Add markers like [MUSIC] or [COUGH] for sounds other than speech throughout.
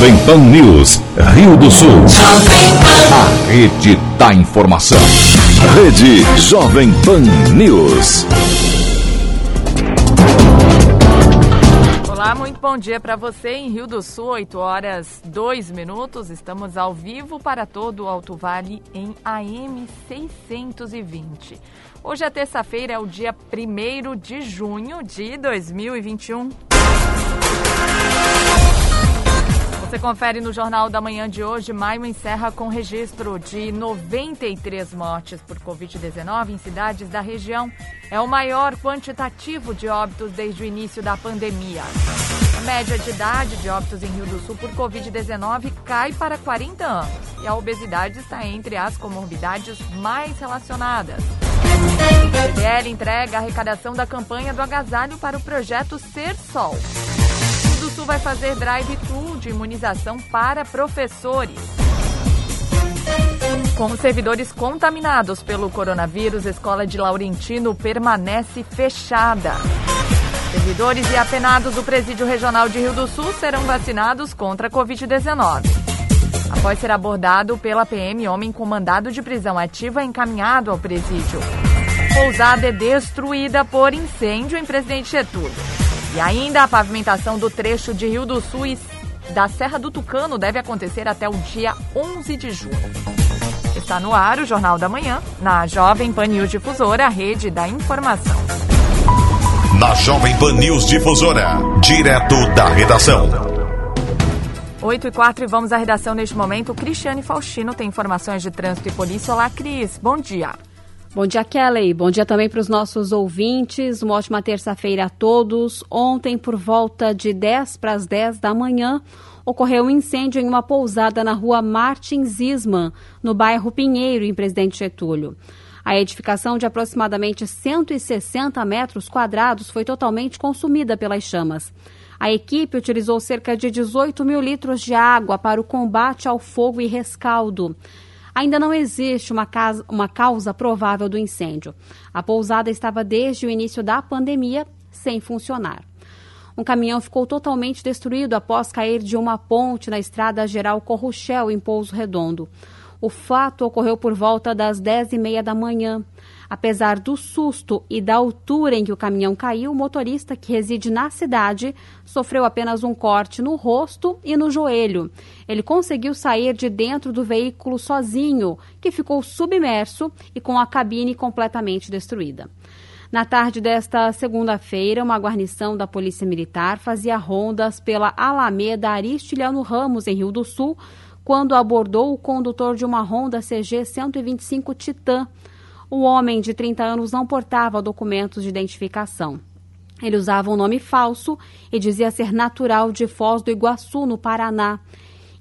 Jovem Pan News, Rio do Sul. A rede da informação. Rede Jovem Pan News. Olá, muito bom dia para você em Rio do Sul, 8 horas 2 minutos. Estamos ao vivo para todo o Alto Vale em AM 620. Hoje é terça-feira, é o dia 1 de junho de 2021. Você confere no Jornal da Manhã de hoje. Maio encerra com registro de 93 mortes por Covid-19 em cidades da região. É o maior quantitativo de óbitos desde o início da pandemia. A média de idade de óbitos em Rio do Sul por Covid-19 cai para 40 anos e a obesidade está entre as comorbidades mais relacionadas. O entrega a arrecadação da campanha do agasalho para o projeto Ser Sol do Sul vai fazer drive-thru de imunização para professores. Com servidores contaminados pelo coronavírus, a escola de Laurentino permanece fechada. Servidores e apenados do Presídio Regional de Rio do Sul serão vacinados contra a Covid-19. Após ser abordado pela PM, homem com mandado de prisão ativa é encaminhado ao presídio. Pousada é destruída por incêndio em Presidente Getúlio. E ainda a pavimentação do trecho de Rio do Sul e da Serra do Tucano deve acontecer até o dia 11 de junho. Está no ar o Jornal da Manhã, na Jovem Pan News Difusora, rede da informação. Na Jovem Pan News Difusora, direto da redação. 8 e 4 e vamos à redação neste momento. Cristiane Faustino tem informações de trânsito e polícia. Olá, Cris. Bom dia. Bom dia, Kelly. Bom dia também para os nossos ouvintes. Uma ótima terça-feira a todos. Ontem, por volta de 10 para as 10 da manhã, ocorreu um incêndio em uma pousada na rua Martins Isman, no bairro Pinheiro, em Presidente Getúlio. A edificação de aproximadamente 160 metros quadrados foi totalmente consumida pelas chamas. A equipe utilizou cerca de 18 mil litros de água para o combate ao fogo e rescaldo. Ainda não existe uma, casa, uma causa provável do incêndio. A pousada estava desde o início da pandemia sem funcionar. Um caminhão ficou totalmente destruído após cair de uma ponte na estrada geral Corruchel, em Pouso Redondo. O fato ocorreu por volta das 10 e meia da manhã. Apesar do susto e da altura em que o caminhão caiu, o motorista, que reside na cidade, sofreu apenas um corte no rosto e no joelho. Ele conseguiu sair de dentro do veículo sozinho, que ficou submerso e com a cabine completamente destruída. Na tarde desta segunda-feira, uma guarnição da Polícia Militar fazia rondas pela Alameda Aristiliano Ramos, em Rio do Sul, quando abordou o condutor de uma Honda CG 125 Titan. O homem de 30 anos não portava documentos de identificação. Ele usava um nome falso e dizia ser natural de Foz do Iguaçu, no Paraná.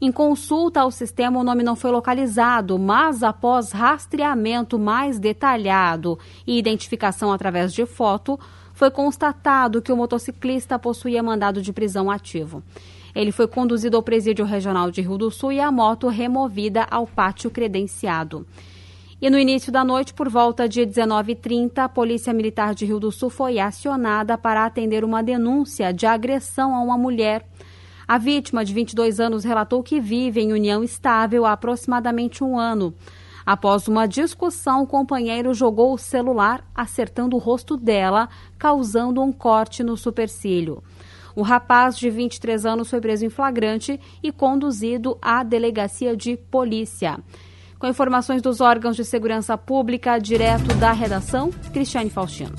Em consulta ao sistema, o nome não foi localizado, mas após rastreamento mais detalhado e identificação através de foto, foi constatado que o motociclista possuía mandado de prisão ativo. Ele foi conduzido ao presídio regional de Rio do Sul e a moto removida ao pátio credenciado. E no início da noite, por volta de 19h30, a Polícia Militar de Rio do Sul foi acionada para atender uma denúncia de agressão a uma mulher. A vítima, de 22 anos, relatou que vive em união estável há aproximadamente um ano. Após uma discussão, o companheiro jogou o celular, acertando o rosto dela, causando um corte no supercílio. O rapaz de 23 anos foi preso em flagrante e conduzido à delegacia de polícia. Com informações dos órgãos de segurança pública, direto da redação, Cristiane Faustino.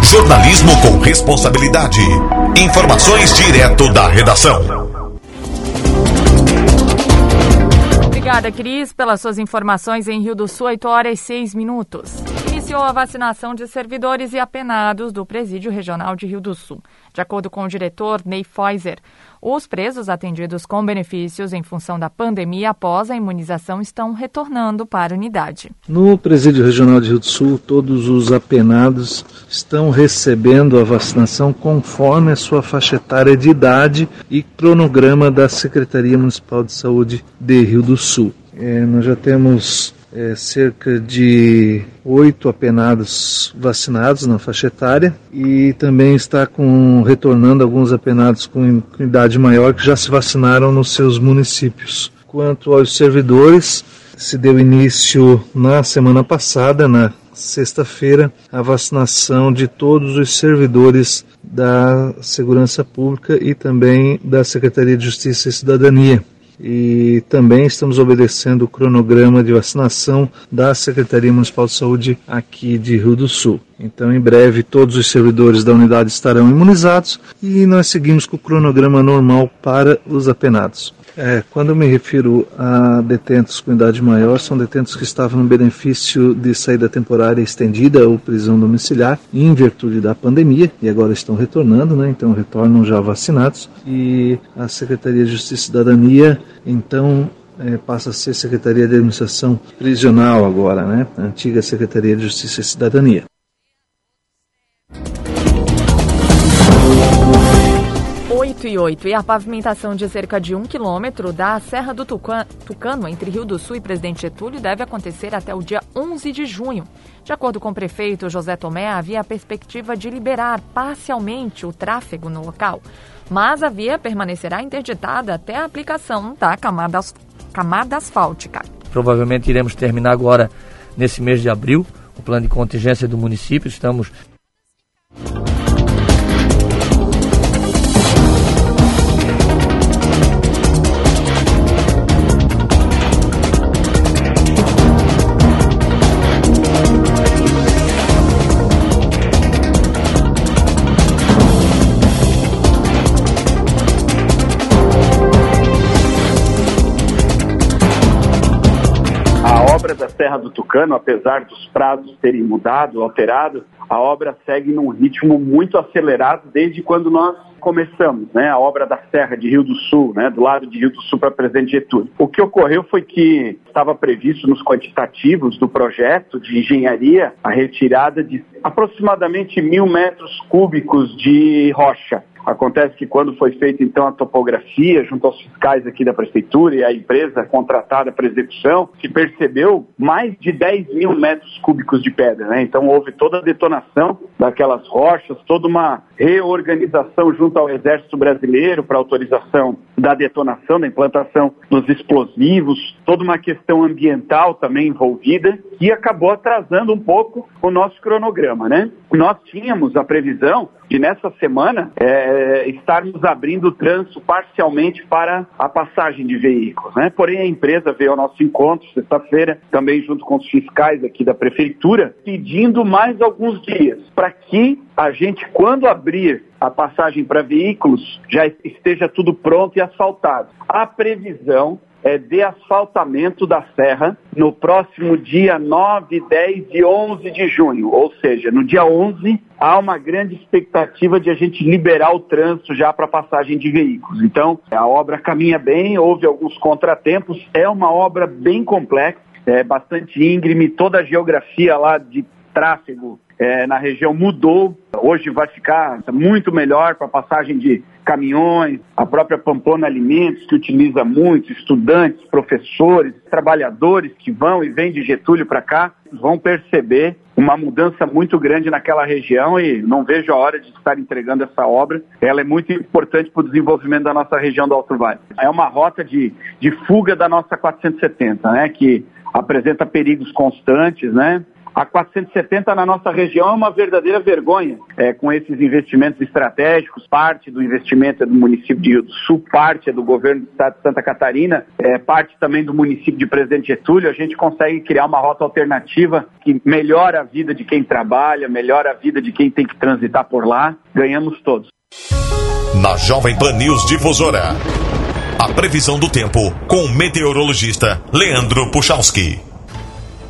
Jornalismo com responsabilidade. Informações direto da redação. Obrigada, Cris, pelas suas informações em Rio do Sul, 8 horas e 6 minutos iniciou a vacinação de servidores e apenados do Presídio Regional de Rio do Sul. De acordo com o diretor Ney Feuser, os presos atendidos com benefícios em função da pandemia após a imunização estão retornando para a unidade. No Presídio Regional de Rio do Sul, todos os apenados estão recebendo a vacinação conforme a sua faixa etária de idade e cronograma da Secretaria Municipal de Saúde de Rio do Sul. É, nós já temos é, cerca de oito apenados vacinados na faixa etária e também está com retornando alguns apenados com idade maior que já se vacinaram nos seus municípios. Quanto aos servidores, se deu início na semana passada, na sexta-feira, a vacinação de todos os servidores da Segurança Pública e também da Secretaria de Justiça e Cidadania e também estamos obedecendo o cronograma de vacinação da Secretaria Municipal de Saúde aqui de Rio do Sul. Então, em breve, todos os servidores da unidade estarão imunizados e nós seguimos com o cronograma normal para os apenados. É, quando eu me refiro a detentos com idade maior, são detentos que estavam no benefício de saída temporária estendida ou prisão domiciliar em virtude da pandemia e agora estão retornando, né? Então retornam já vacinados e a Secretaria de Justiça e Cidadania então é, passa a ser Secretaria de Administração Prisional agora, né? Antiga Secretaria de Justiça e Cidadania. 8 e 8. E a pavimentação de cerca de um quilômetro da Serra do Tucano, entre Rio do Sul e Presidente Getúlio, deve acontecer até o dia 11 de junho. De acordo com o prefeito José Tomé, havia a perspectiva de liberar parcialmente o tráfego no local, mas a via permanecerá interditada até a aplicação da camada, camada asfáltica. Provavelmente iremos terminar agora, nesse mês de abril, o plano de contingência do município. Estamos Serra do Tucano, apesar dos prazos terem mudado, alterado, a obra segue num ritmo muito acelerado desde quando nós começamos, né, a obra da Serra de Rio do Sul, né, do lado de Rio do Sul para Presidente Getúlio. O que ocorreu foi que estava previsto nos quantitativos do projeto de engenharia a retirada de aproximadamente mil metros cúbicos de rocha Acontece que quando foi feita então a topografia junto aos fiscais aqui da prefeitura e a empresa contratada para execução, se percebeu mais de 10 mil metros cúbicos de pedra, né? Então houve toda a detonação daquelas rochas, toda uma reorganização junto ao Exército Brasileiro para autorização da detonação, da implantação dos explosivos, toda uma questão ambiental também envolvida que acabou atrasando um pouco o nosso cronograma, né? Nós tínhamos a previsão de nessa semana é, estarmos abrindo o trânsito parcialmente para a passagem de veículos, né? Porém a empresa veio ao nosso encontro sexta-feira, também junto com os fiscais aqui da prefeitura, pedindo mais alguns dias para que a gente, quando abrir a passagem para veículos, já esteja tudo pronto e asfaltado. A previsão é, de asfaltamento da serra no próximo dia 9, 10 e 11 de junho. Ou seja, no dia 11 há uma grande expectativa de a gente liberar o trânsito já para passagem de veículos. Então, a obra caminha bem, houve alguns contratempos, é uma obra bem complexa, é bastante íngreme, toda a geografia lá de tráfego é, na região mudou. Hoje vai ficar muito melhor para passagem de caminhões, a própria Pamplona Alimentos, que utiliza muito, estudantes, professores, trabalhadores que vão e vêm de Getúlio para cá, vão perceber uma mudança muito grande naquela região e não vejo a hora de estar entregando essa obra. Ela é muito importante para o desenvolvimento da nossa região do Alto Vale. É uma rota de, de fuga da nossa 470, né, que apresenta perigos constantes, né? A 470 na nossa região é uma verdadeira vergonha, é, com esses investimentos estratégicos. Parte do investimento é do município de Rio do Sul, parte é do governo do estado de Santa Catarina, é, parte também do município de Presidente Getúlio. A gente consegue criar uma rota alternativa que melhora a vida de quem trabalha, melhora a vida de quem tem que transitar por lá. Ganhamos todos. Na Jovem Pan News Difusora. A previsão do tempo com o meteorologista Leandro Puchalski.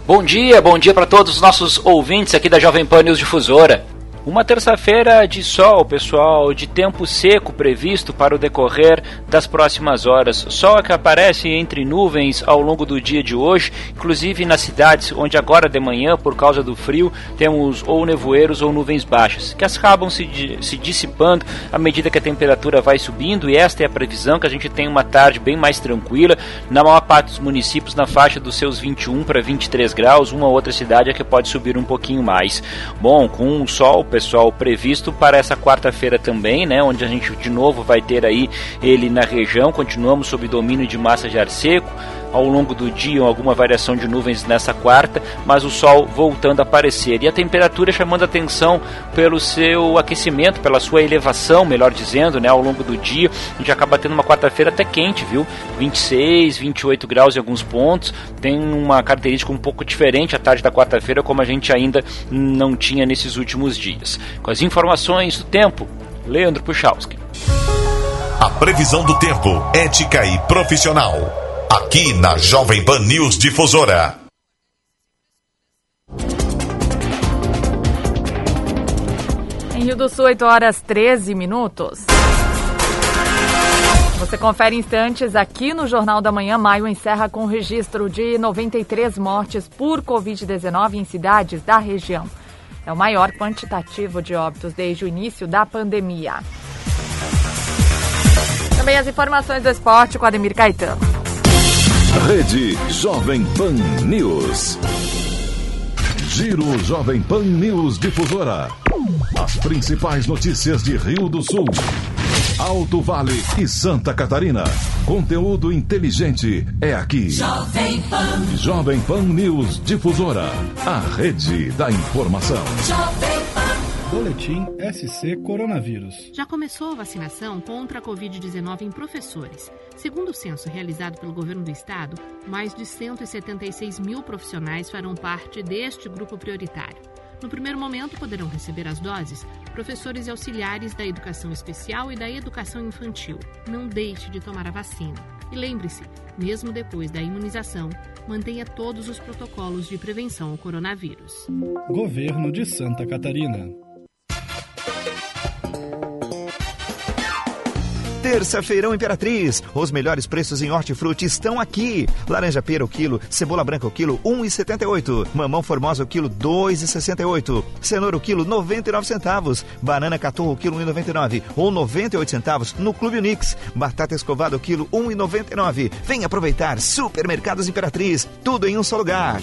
Bom dia, bom dia para todos os nossos ouvintes aqui da Jovem Pan News Difusora. Uma terça-feira de sol, pessoal, de tempo seco previsto para o decorrer das próximas horas. Sol que aparece entre nuvens ao longo do dia de hoje, inclusive nas cidades onde agora de manhã, por causa do frio, temos ou nevoeiros ou nuvens baixas, que acabam se, se dissipando à medida que a temperatura vai subindo, e esta é a previsão que a gente tem uma tarde bem mais tranquila, na maior parte dos municípios na faixa dos seus 21 para 23 graus, uma outra cidade é que pode subir um pouquinho mais. Bom, com o sol pessoal, previsto para essa quarta-feira também, né, onde a gente de novo vai ter aí ele na região, continuamos sob domínio de massa de ar seco, ao longo do dia alguma variação de nuvens nessa quarta, mas o sol voltando a aparecer. E a temperatura chamando atenção pelo seu aquecimento, pela sua elevação, melhor dizendo, né, ao longo do dia. A gente acaba tendo uma quarta-feira até quente, viu? 26, 28 graus em alguns pontos. Tem uma característica um pouco diferente a tarde da quarta-feira, como a gente ainda não tinha nesses últimos dias. Com as informações do tempo, Leandro Puchalski. A previsão do tempo, ética e profissional aqui na Jovem Pan News Difusora. Em Rio do Sul, 8 horas 13 minutos. Você confere instantes aqui no Jornal da Manhã. Maio encerra com registro de 93 mortes por Covid-19 em cidades da região. É o maior quantitativo de óbitos desde o início da pandemia. Também as informações do esporte com Ademir Caetano. Rede Jovem Pan News. Giro Jovem Pan News Difusora. As principais notícias de Rio do Sul, Alto Vale e Santa Catarina. Conteúdo inteligente é aqui. Jovem Pan. Jovem Pan News Difusora. A rede da informação. Jovem Boletim SC Coronavírus. Já começou a vacinação contra a Covid-19 em professores. Segundo o censo realizado pelo governo do estado, mais de 176 mil profissionais farão parte deste grupo prioritário. No primeiro momento, poderão receber as doses professores e auxiliares da educação especial e da educação infantil. Não deixe de tomar a vacina. E lembre-se, mesmo depois da imunização, mantenha todos os protocolos de prevenção ao coronavírus. Governo de Santa Catarina. Terça-feirão Imperatriz. Os melhores preços em hortifruti estão aqui. Laranja pera o quilo, cebola branca o quilo 1,78. Mamão formosa o quilo 2,68. Cenoura o quilo 99 centavos. Banana caturro o quilo 1,99 ou 98 centavos no Clube Unix. Batata escovada o quilo 1,99. Vem aproveitar Supermercados Imperatriz. Tudo em um só lugar.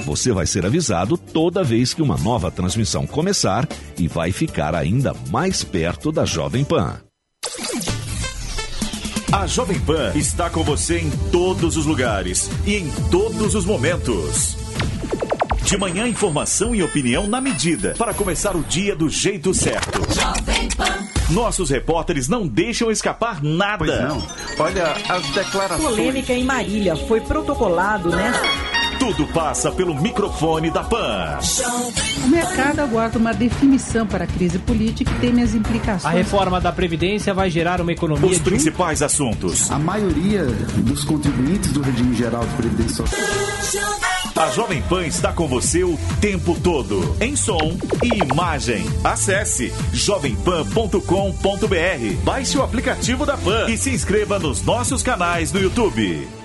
Você vai ser avisado toda vez que uma nova transmissão começar e vai ficar ainda mais perto da Jovem Pan. A Jovem Pan está com você em todos os lugares e em todos os momentos. De manhã, informação e opinião na medida para começar o dia do jeito certo. Jovem Pan. Nossos repórteres não deixam escapar nada. Pois não. Olha as declarações. Polêmica em Marília foi protocolado nesta. Tudo passa pelo microfone da PAN. O mercado aguarda uma definição para a crise política e teme as implicações. A reforma da Previdência vai gerar uma economia. Os principais um... assuntos. A maioria dos contribuintes do regime geral de Previdência Social. A Jovem Pan está com você o tempo todo, em som e imagem. Acesse jovempan.com.br, baixe o aplicativo da Pan e se inscreva nos nossos canais no YouTube.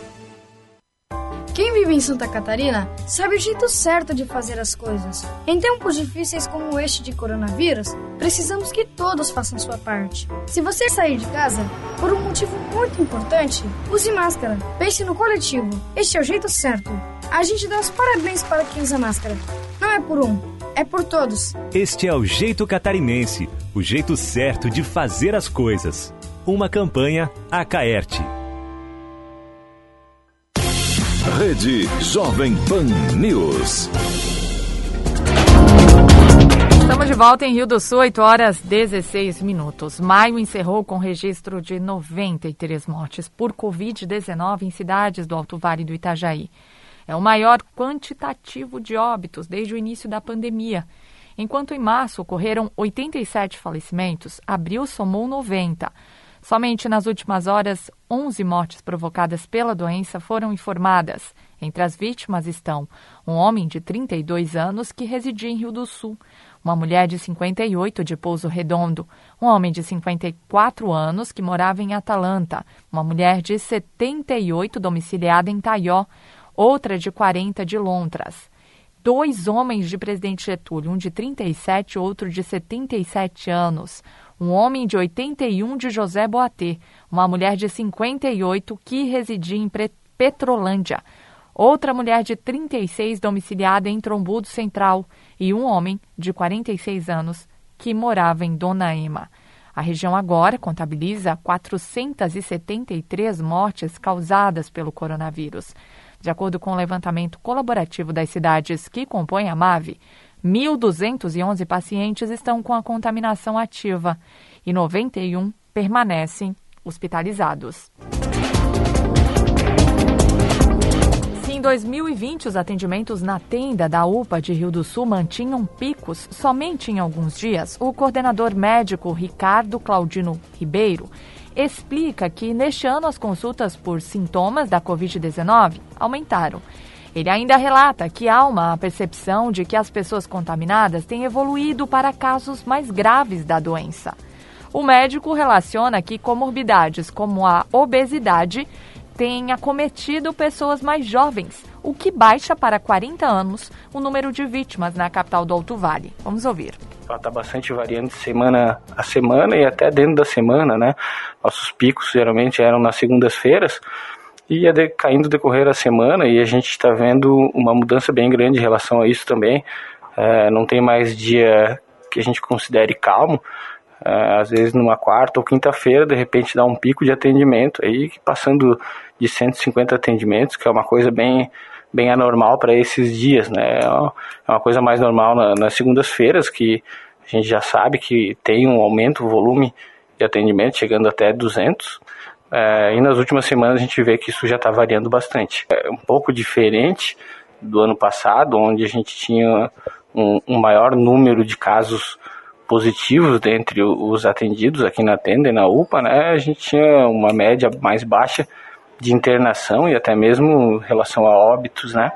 Quem vive em Santa Catarina sabe o jeito certo de fazer as coisas. Em tempos difíceis como este de coronavírus, precisamos que todos façam sua parte. Se você sair de casa por um motivo muito importante, use máscara. Pense no coletivo. Este é o jeito certo. A gente dá os parabéns para quem usa máscara. Não é por um, é por todos. Este é o jeito catarinense, o jeito certo de fazer as coisas. Uma campanha Acaerte. Rede Jovem Pan News. Estamos de volta em Rio do Sul, 8 horas 16 minutos. Maio encerrou com registro de 93 mortes por Covid-19 em cidades do Alto Vale do Itajaí. É o maior quantitativo de óbitos desde o início da pandemia. Enquanto em março ocorreram 87 falecimentos, abril somou 90. Somente nas últimas horas, 11 mortes provocadas pela doença foram informadas. Entre as vítimas estão um homem de 32 anos que residia em Rio do Sul, uma mulher de 58 de Pouso Redondo, um homem de 54 anos que morava em Atalanta, uma mulher de 78 domiciliada em Taió, outra de 40 de Lontras. Dois homens de Presidente Getúlio, um de 37 e outro de 77 anos. Um homem de 81 de José Boatê, uma mulher de 58 que residia em Petrolândia, outra mulher de 36 domiciliada em Trombudo Central e um homem de 46 anos que morava em Dona Ema. A região agora contabiliza 473 mortes causadas pelo coronavírus. De acordo com o levantamento colaborativo das cidades que compõem a MAVE, 1.211 pacientes estão com a contaminação ativa e 91 permanecem hospitalizados. em 2020 os atendimentos na tenda da UPA de Rio do Sul mantinham picos somente em alguns dias, o coordenador médico Ricardo Claudino Ribeiro explica que neste ano as consultas por sintomas da Covid-19 aumentaram. Ele ainda relata que há uma percepção de que as pessoas contaminadas têm evoluído para casos mais graves da doença. O médico relaciona que comorbidades como a obesidade tem acometido pessoas mais jovens, o que baixa para 40 anos o número de vítimas na capital do Alto Vale. Vamos ouvir. Está bastante variando de semana a semana e até dentro da semana, né? Nossos picos geralmente eram nas segundas-feiras e ia caindo decorrer a semana e a gente está vendo uma mudança bem grande em relação a isso também. É, não tem mais dia que a gente considere calmo, é, às vezes numa quarta ou quinta-feira, de repente dá um pico de atendimento aí, passando de 150 atendimentos, que é uma coisa bem, bem anormal para esses dias, né? É uma coisa mais normal na, nas segundas-feiras, que a gente já sabe que tem um aumento, volume de atendimento, chegando até 200. É, e nas últimas semanas a gente vê que isso já está variando bastante. É um pouco diferente do ano passado, onde a gente tinha um, um maior número de casos positivos dentre os atendidos aqui na tenda e na UPA, né, a gente tinha uma média mais baixa de internação e até mesmo em relação a óbitos, né.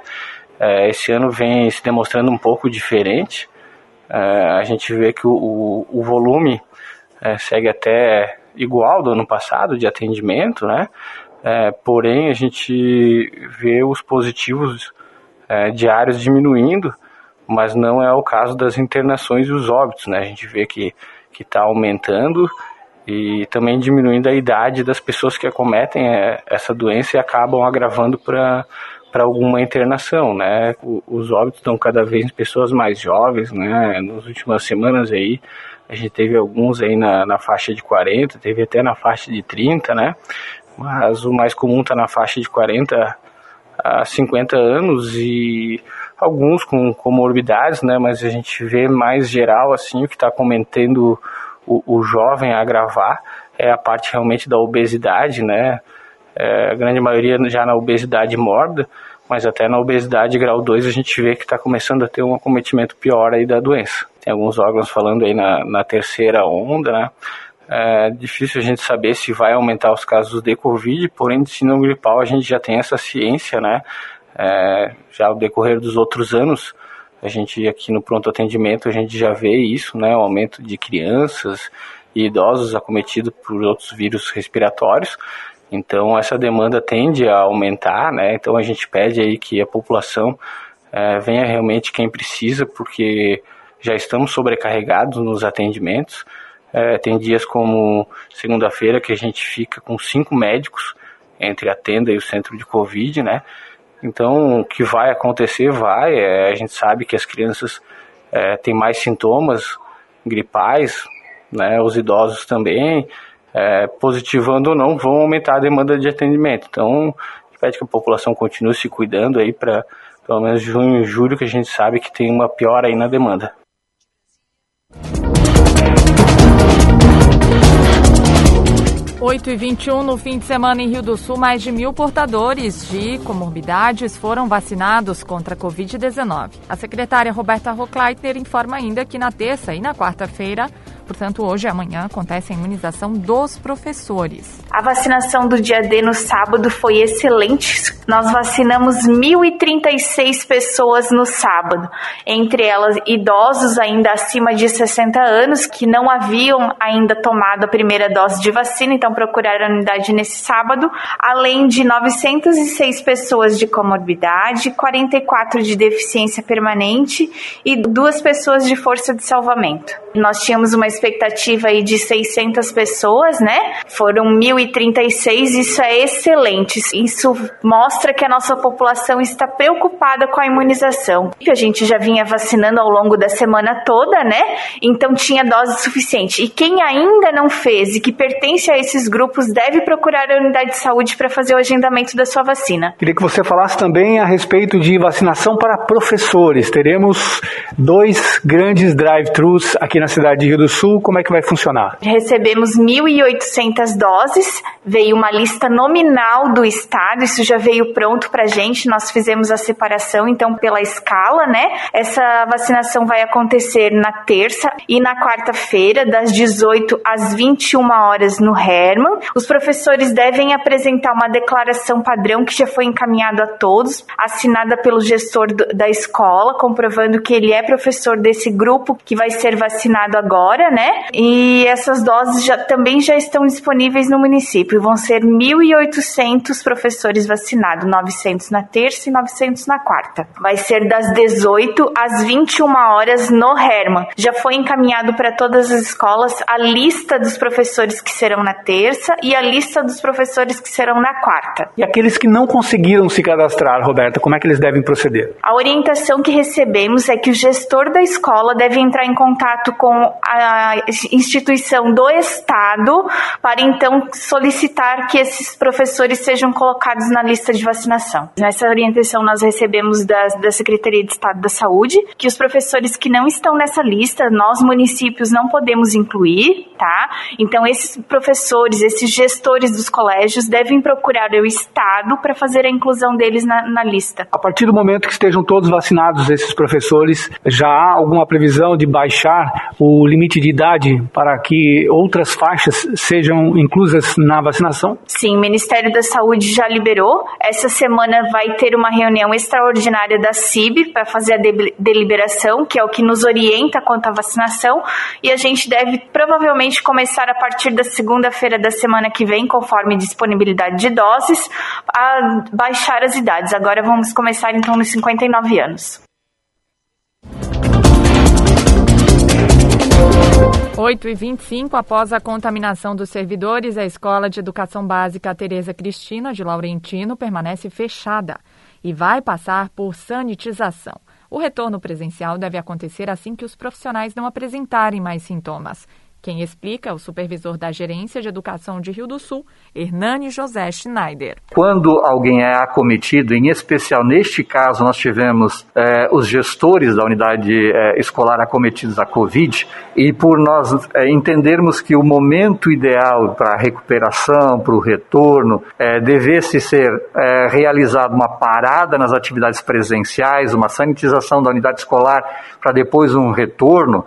É, esse ano vem se demonstrando um pouco diferente. É, a gente vê que o, o volume é, segue até igual do ano passado de atendimento, né. É, porém, a gente vê os positivos é, diários diminuindo mas não é o caso das internações e os óbitos, né? A gente vê que está aumentando e também diminuindo a idade das pessoas que acometem é, essa doença e acabam agravando para para alguma internação, né? Os óbitos estão cada vez em pessoas mais jovens, né? Nas últimas semanas aí, a gente teve alguns aí na, na faixa de 40, teve até na faixa de 30, né? Mas o mais comum está na faixa de 40 a 50 anos e alguns com comorbidades, né, mas a gente vê mais geral assim o que está cometendo o, o, jovem a agravar é a parte realmente da obesidade, né, é, a grande maioria já na obesidade mórbida, mas até na obesidade grau 2 a gente vê que está começando a ter um acometimento pior aí da doença. Tem alguns órgãos falando aí na, na terceira onda, né, é difícil a gente saber se vai aumentar os casos de Covid, porém de síndrome gripal a gente já tem essa ciência, né, é, já ao decorrer dos outros anos, a gente aqui no pronto atendimento a gente já vê isso, né, o aumento de crianças e idosos acometidos por outros vírus respiratórios. Então essa demanda tende a aumentar, né? Então a gente pede aí que a população é, venha realmente quem precisa, porque já estamos sobrecarregados nos atendimentos. É, tem dias como segunda-feira que a gente fica com cinco médicos entre a tenda e o centro de Covid, né? Então, o que vai acontecer, vai. É, a gente sabe que as crianças é, têm mais sintomas gripais, né, os idosos também, é, positivando ou não, vão aumentar a demanda de atendimento. Então, pede que a população continue se cuidando aí para pelo menos junho e julho, que a gente sabe que tem uma piora aí na demanda. 8 e 21 no fim de semana em Rio do Sul, mais de mil portadores de comorbidades foram vacinados contra a Covid-19. A secretária Roberta Rockleitner informa ainda que na terça e na quarta-feira Portanto, hoje e amanhã acontece a imunização dos professores. A vacinação do dia D no sábado foi excelente. Nós vacinamos 1.036 pessoas no sábado, entre elas idosos ainda acima de 60 anos que não haviam ainda tomado a primeira dose de vacina, então procuraram a unidade nesse sábado, além de 906 pessoas de comorbidade, 44 de deficiência permanente e duas pessoas de força de salvamento. Nós tínhamos uma expectativa aí de 600 pessoas, né? Foram 1.036, isso é excelente. Isso mostra que a nossa população está preocupada com a imunização. A gente já vinha vacinando ao longo da semana toda, né? Então tinha dose suficiente. E quem ainda não fez e que pertence a esses grupos deve procurar a unidade de saúde para fazer o agendamento da sua vacina. Queria que você falasse também a respeito de vacinação para professores. Teremos dois grandes drive-thrus aqui na cidade de Rio do Sul como é que vai funcionar? Recebemos 1.800 doses, veio uma lista nominal do estado, isso já veio pronto para gente, nós fizemos a separação então pela escala, né? Essa vacinação vai acontecer na terça e na quarta-feira, das 18 às 21 horas no Herman. Os professores devem apresentar uma declaração padrão que já foi encaminhada a todos, assinada pelo gestor da escola, comprovando que ele é professor desse grupo que vai ser vacinado agora, né? E essas doses já, também já estão disponíveis no município. Vão ser 1.800 professores vacinados, 900 na terça e 900 na quarta. Vai ser das 18 às 21 horas no Herman. Já foi encaminhado para todas as escolas a lista dos professores que serão na terça e a lista dos professores que serão na quarta. E aqueles que não conseguiram se cadastrar, Roberta, como é que eles devem proceder? A orientação que recebemos é que o gestor da escola deve entrar em contato com a instituição do Estado para então solicitar que esses professores sejam colocados na lista de vacinação. Nessa orientação nós recebemos da, da Secretaria de Estado da Saúde que os professores que não estão nessa lista, nós municípios não podemos incluir, tá? Então esses professores, esses gestores dos colégios devem procurar o Estado para fazer a inclusão deles na, na lista. A partir do momento que estejam todos vacinados esses professores, já há alguma previsão de baixar o limite de para que outras faixas sejam inclusas na vacinação? Sim, o Ministério da Saúde já liberou. Essa semana vai ter uma reunião extraordinária da CIB para fazer a deliberação, que é o que nos orienta quanto à vacinação, e a gente deve provavelmente começar a partir da segunda-feira da semana que vem, conforme disponibilidade de doses, a baixar as idades. Agora vamos começar então nos 59 anos. 8 e 25 após a contaminação dos servidores, a Escola de Educação Básica Tereza Cristina de Laurentino permanece fechada e vai passar por sanitização. O retorno presencial deve acontecer assim que os profissionais não apresentarem mais sintomas. Quem explica é o supervisor da Gerência de Educação de Rio do Sul, Hernani José Schneider. Quando alguém é acometido, em especial neste caso nós tivemos é, os gestores da unidade é, escolar acometidos da Covid, e por nós é, entendermos que o momento ideal para a recuperação, para o retorno, devesse ser realizado uma parada nas atividades presenciais, uma sanitização da unidade escolar para depois um retorno,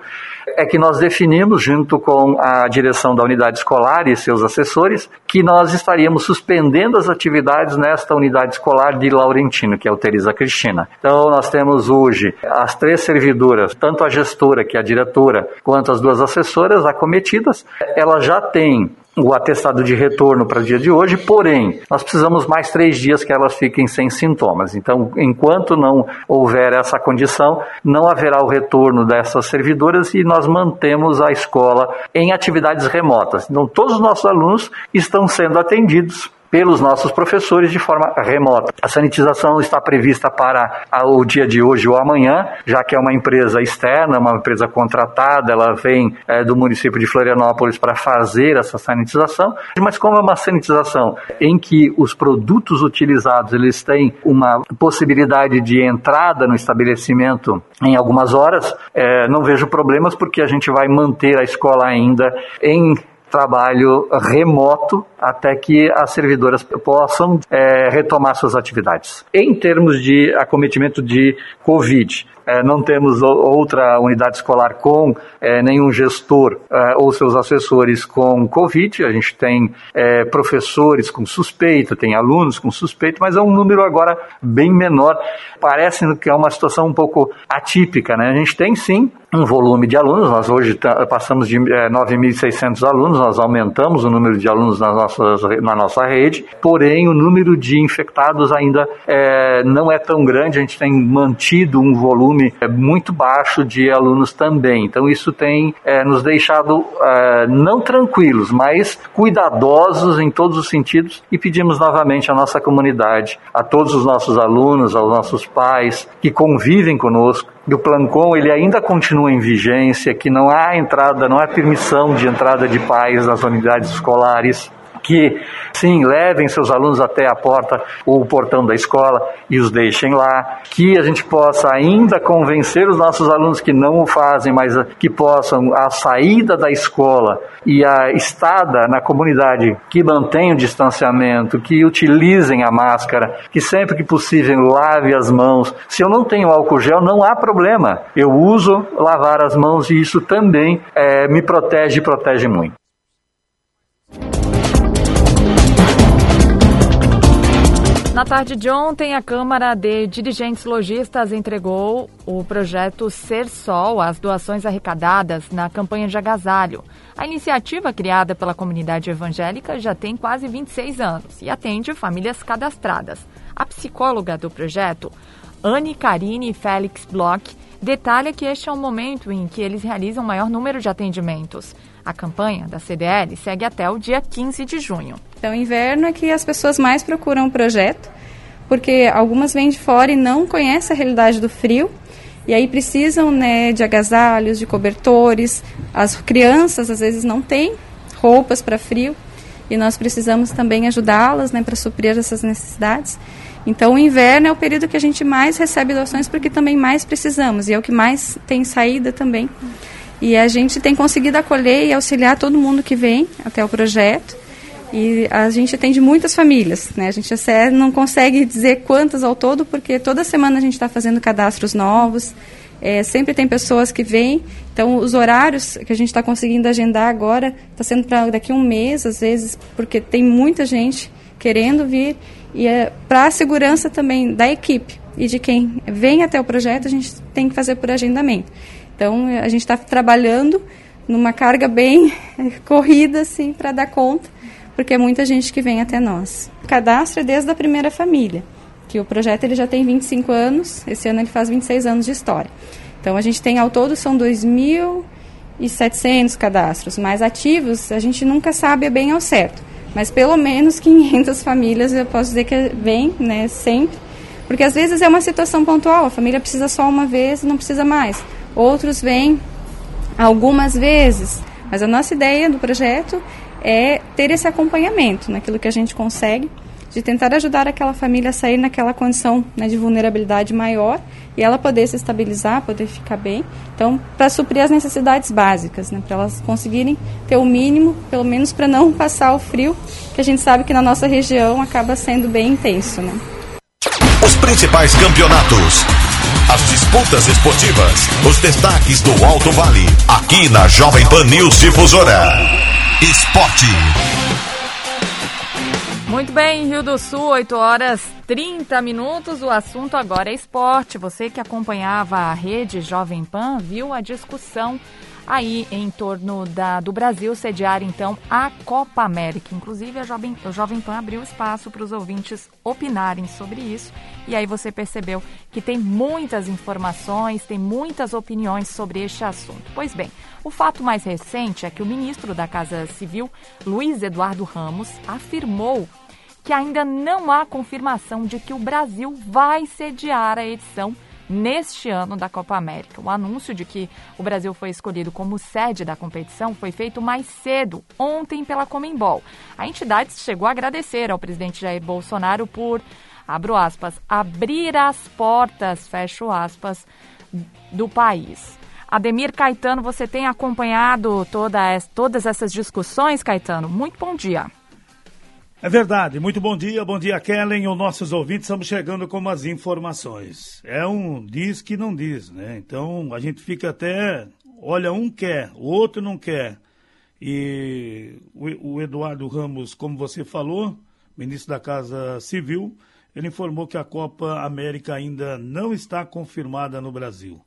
é que nós definimos, junto com a direção da unidade escolar e seus assessores, que nós estaríamos suspendendo as atividades nesta unidade escolar de Laurentino, que é o Teresa Cristina. Então, nós temos hoje as três servidoras, tanto a gestora, que é a diretora, quanto as duas assessoras acometidas, elas já têm o atestado de retorno para o dia de hoje, porém, nós precisamos mais três dias que elas fiquem sem sintomas. Então, enquanto não houver essa condição, não haverá o retorno dessas servidoras e nós mantemos a escola em atividades remotas. Então, todos os nossos alunos estão sendo atendidos pelos nossos professores de forma remota. A sanitização está prevista para o dia de hoje ou amanhã, já que é uma empresa externa, uma empresa contratada, ela vem é, do município de Florianópolis para fazer essa sanitização. Mas como é uma sanitização em que os produtos utilizados eles têm uma possibilidade de entrada no estabelecimento em algumas horas, é, não vejo problemas porque a gente vai manter a escola ainda em trabalho remoto até que as servidoras possam é, retomar suas atividades. Em termos de acometimento de Covid, é, não temos outra unidade escolar com é, nenhum gestor é, ou seus assessores com Covid. A gente tem é, professores com suspeita, tem alunos com suspeita, mas é um número agora bem menor. Parece que é uma situação um pouco atípica. Né? A gente tem sim um volume de alunos, nós hoje passamos de 9.600 é, alunos, nós aumentamos o número de alunos na nossa, na nossa rede, porém o número de infectados ainda é, não é tão grande, a gente tem mantido um volume volume é muito baixo de alunos também. Então isso tem é, nos deixado é, não tranquilos, mas cuidadosos em todos os sentidos e pedimos novamente à nossa comunidade, a todos os nossos alunos, aos nossos pais que convivem conosco, que o Plancon ele ainda continua em vigência, que não há entrada, não há permissão de entrada de pais nas unidades escolares, que, sim, levem seus alunos até a porta ou o portão da escola e os deixem lá, que a gente possa ainda convencer os nossos alunos que não o fazem, mas que possam, a saída da escola e a estada na comunidade, que mantenham o distanciamento, que utilizem a máscara, que sempre que possível lave as mãos. Se eu não tenho álcool gel, não há problema. Eu uso lavar as mãos e isso também é, me protege e protege muito. Na tarde de ontem, a Câmara de Dirigentes Logistas entregou o projeto Ser Sol, as doações arrecadadas na campanha de agasalho. A iniciativa, criada pela comunidade evangélica, já tem quase 26 anos e atende famílias cadastradas. A psicóloga do projeto, Anne Karine Félix Bloch, detalha que este é o momento em que eles realizam o maior número de atendimentos. A campanha da CDL segue até o dia 15 de junho. Então, inverno é que as pessoas mais procuram o projeto, porque algumas vêm de fora e não conhecem a realidade do frio, e aí precisam né, de agasalhos, de cobertores. As crianças às vezes não têm roupas para frio, e nós precisamos também ajudá-las né, para suprir essas necessidades. Então, o inverno é o período que a gente mais recebe doações, porque também mais precisamos, e é o que mais tem saída também. E a gente tem conseguido acolher e auxiliar todo mundo que vem até o projeto. E a gente atende muitas famílias, né? A gente não consegue dizer quantas ao todo, porque toda semana a gente está fazendo cadastros novos. É, sempre tem pessoas que vêm. Então, os horários que a gente está conseguindo agendar agora está sendo para daqui a um mês, às vezes, porque tem muita gente querendo vir. E é para a segurança também da equipe e de quem vem até o projeto, a gente tem que fazer por agendamento. Então, a gente está trabalhando numa carga bem [LAUGHS] corrida, assim, para dar conta, porque é muita gente que vem até nós. O cadastro é desde a primeira família, que o projeto ele já tem 25 anos, esse ano ele faz 26 anos de história. Então, a gente tem ao todo, são 2.700 cadastros, mais ativos, a gente nunca sabe bem ao certo, mas pelo menos 500 [LAUGHS] famílias eu posso dizer que vem, né, sempre, porque às vezes é uma situação pontual, a família precisa só uma vez não precisa mais. Outros vêm algumas vezes. Mas a nossa ideia do projeto é ter esse acompanhamento naquilo que a gente consegue, de tentar ajudar aquela família a sair naquela condição né, de vulnerabilidade maior e ela poder se estabilizar, poder ficar bem. Então, para suprir as necessidades básicas, né, para elas conseguirem ter o mínimo, pelo menos para não [LAUGHS] passar o frio, que a gente sabe que na nossa região acaba sendo bem intenso. Né? Os principais campeonatos as disputas esportivas, os destaques do Alto Vale, aqui na Jovem Pan News Difusora. Esporte. Muito bem, Rio do Sul, 8 horas 30 minutos. O assunto agora é esporte. Você que acompanhava a rede Jovem Pan viu a discussão aí em torno da, do Brasil sediar então a Copa América. Inclusive, a Jovem, o Jovem Pan abriu espaço para os ouvintes opinarem sobre isso. E aí você percebeu que tem muitas informações, tem muitas opiniões sobre este assunto. Pois bem, o fato mais recente é que o ministro da Casa Civil, Luiz Eduardo Ramos, afirmou que ainda não há confirmação de que o Brasil vai sediar a edição neste ano da Copa América. O anúncio de que o Brasil foi escolhido como sede da competição foi feito mais cedo, ontem, pela Comembol. A entidade chegou a agradecer ao presidente Jair Bolsonaro por, abro aspas, abrir as portas, fecho aspas, do país. Ademir Caetano, você tem acompanhado toda, todas essas discussões, Caetano? Muito bom dia. É verdade, muito bom dia, bom dia Kellen, os nossos ouvintes, estamos chegando com as informações. É um diz que não diz, né? Então a gente fica até, olha, um quer, o outro não quer. E o, o Eduardo Ramos, como você falou, ministro da Casa Civil, ele informou que a Copa América ainda não está confirmada no Brasil.